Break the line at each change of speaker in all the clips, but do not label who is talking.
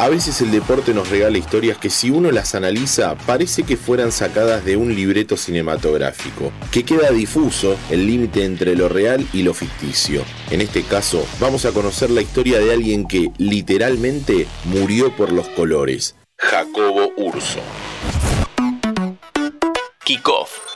A veces el deporte nos regala historias que si uno las analiza parece que fueran sacadas de un libreto cinematográfico, que queda difuso el límite entre lo real y lo ficticio. En este caso, vamos a conocer la historia de alguien que literalmente murió por los colores, Jacobo Urso. Kickoff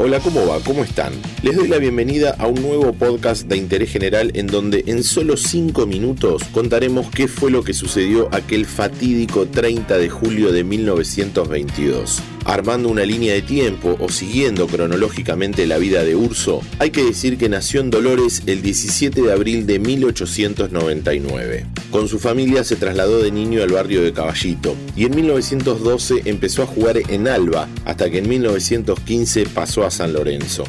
Hola, ¿cómo va? ¿Cómo están? Les doy la bienvenida a un nuevo podcast de interés general en donde en solo 5 minutos contaremos qué fue lo que sucedió aquel fatídico 30 de julio de 1922. Armando una línea de tiempo o siguiendo cronológicamente la vida de Urso, hay que decir que nació en Dolores el 17 de abril de 1899. Con su familia se trasladó de niño al barrio de Caballito y en 1912 empezó a jugar en Alba hasta que en 1915 pasó a San Lorenzo.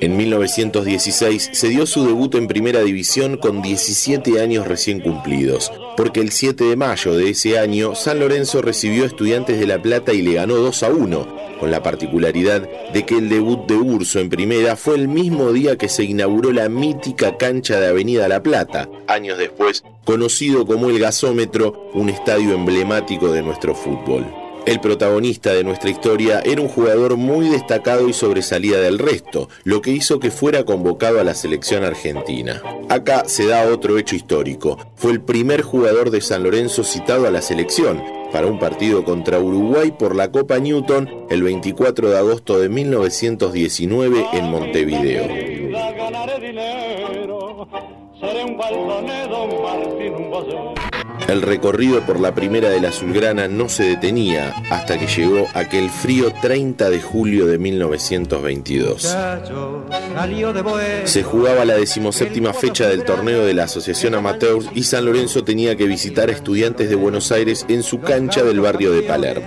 En 1916 se dio su debut en Primera División con 17 años recién cumplidos, porque el 7 de mayo de ese año San Lorenzo recibió a Estudiantes de La Plata y le ganó 2 a 1, con la particularidad de que el debut de Urso en Primera fue el mismo día que se inauguró la mítica cancha de Avenida La Plata, años después conocido como el Gasómetro, un estadio emblemático de nuestro fútbol. El protagonista de nuestra historia era un jugador muy destacado y sobresalía del resto, lo que hizo que fuera convocado a la selección argentina. Acá se da otro hecho histórico. Fue el primer jugador de San Lorenzo citado a la selección para un partido contra Uruguay por la Copa Newton el 24 de agosto de 1919 en Montevideo. El recorrido por la primera de la Azulgrana no se detenía hasta que llegó aquel frío 30 de julio de 1922. Se jugaba la decimoséptima fecha del torneo de la Asociación Amateurs y San Lorenzo tenía que visitar a estudiantes de Buenos Aires en su cancha del barrio de Palermo.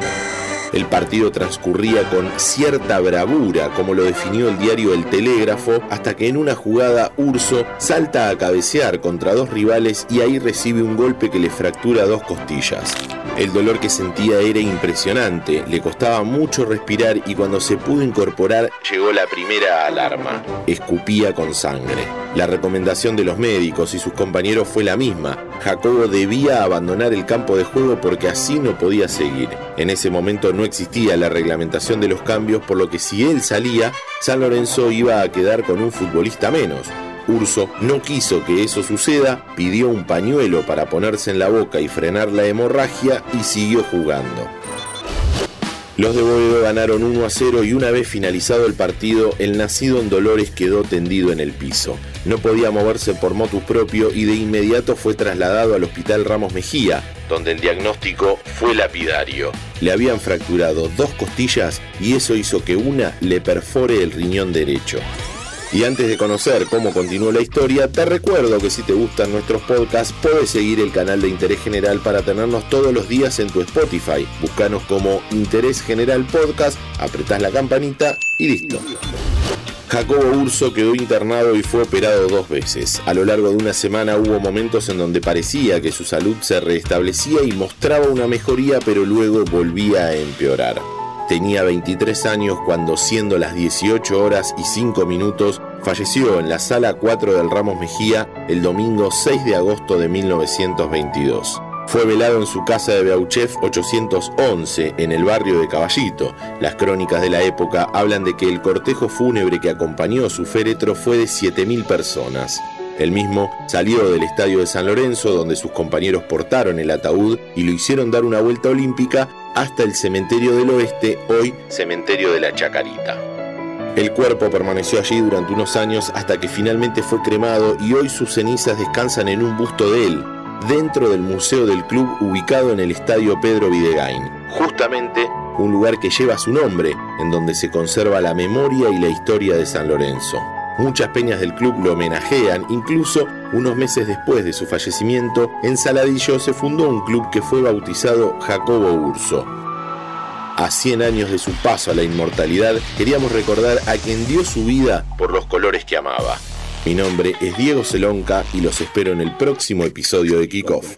El partido transcurría con cierta bravura, como lo definió el diario El Telégrafo, hasta que en una jugada Urso salta a cabecear contra dos rivales y ahí recibe un golpe que le fractura dos costillas. El dolor que sentía era impresionante, le costaba mucho respirar y cuando se pudo incorporar llegó la primera alarma. Escupía con sangre. La recomendación de los médicos y sus compañeros fue la misma. Jacobo debía abandonar el campo de juego porque así no podía seguir. En ese momento no existía la reglamentación de los cambios, por lo que si él salía, San Lorenzo iba a quedar con un futbolista menos. Urso no quiso que eso suceda, pidió un pañuelo para ponerse en la boca y frenar la hemorragia y siguió jugando. Los de Boedo ganaron 1 a 0 y una vez finalizado el partido, el nacido en Dolores quedó tendido en el piso. No podía moverse por motus propio y de inmediato fue trasladado al Hospital Ramos Mejía, donde el diagnóstico fue lapidario. Le habían fracturado dos costillas y eso hizo que una le perfore el riñón derecho. Y antes de conocer cómo continuó la historia, te recuerdo que si te gustan nuestros podcasts, puedes seguir el canal de Interés General para tenernos todos los días en tu Spotify. Búscanos como Interés General Podcast, apretás la campanita y listo. Jacobo Urso quedó internado y fue operado dos veces. A lo largo de una semana hubo momentos en donde parecía que su salud se restablecía y mostraba una mejoría, pero luego volvía a empeorar. Tenía 23 años cuando, siendo las 18 horas y 5 minutos, falleció en la sala 4 del Ramos Mejía el domingo 6 de agosto de 1922. Fue velado en su casa de Beauchef 811 en el barrio de Caballito. Las crónicas de la época hablan de que el cortejo fúnebre que acompañó su féretro fue de 7.000 personas. El mismo salió del estadio de San Lorenzo, donde sus compañeros portaron el ataúd y lo hicieron dar una vuelta olímpica hasta el cementerio del oeste, hoy cementerio de la Chacarita. El cuerpo permaneció allí durante unos años hasta que finalmente fue cremado y hoy sus cenizas descansan en un busto de él, dentro del museo del club ubicado en el estadio Pedro Videgain, justamente un lugar que lleva su nombre, en donde se conserva la memoria y la historia de San Lorenzo. Muchas peñas del club lo homenajean, incluso unos meses después de su fallecimiento, en Saladillo se fundó un club que fue bautizado Jacobo Urso. A 100 años de su paso a la inmortalidad, queríamos recordar a quien dio su vida por los colores que amaba. Mi nombre es Diego Celonca y los espero en el próximo episodio de Kickoff.